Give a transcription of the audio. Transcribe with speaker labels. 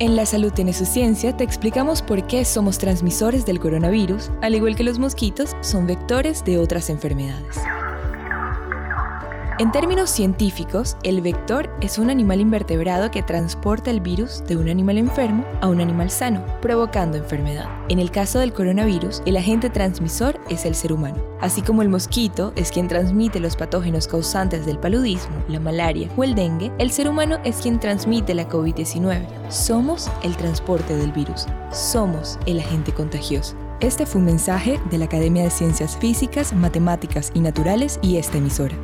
Speaker 1: En La Salud tiene su ciencia te explicamos por qué somos transmisores del coronavirus, al igual que los mosquitos son vectores de otras enfermedades. En términos científicos, el vector es un animal invertebrado que transporta el virus de un animal enfermo a un animal sano, provocando enfermedad. En el caso del coronavirus, el agente transmisor es el ser humano. Así como el mosquito es quien transmite los patógenos causantes del paludismo, la malaria o el dengue, el ser humano es quien transmite la COVID-19. Somos el transporte del virus. Somos el agente contagioso. Este fue un mensaje de la Academia de Ciencias Físicas, Matemáticas y Naturales y esta emisora.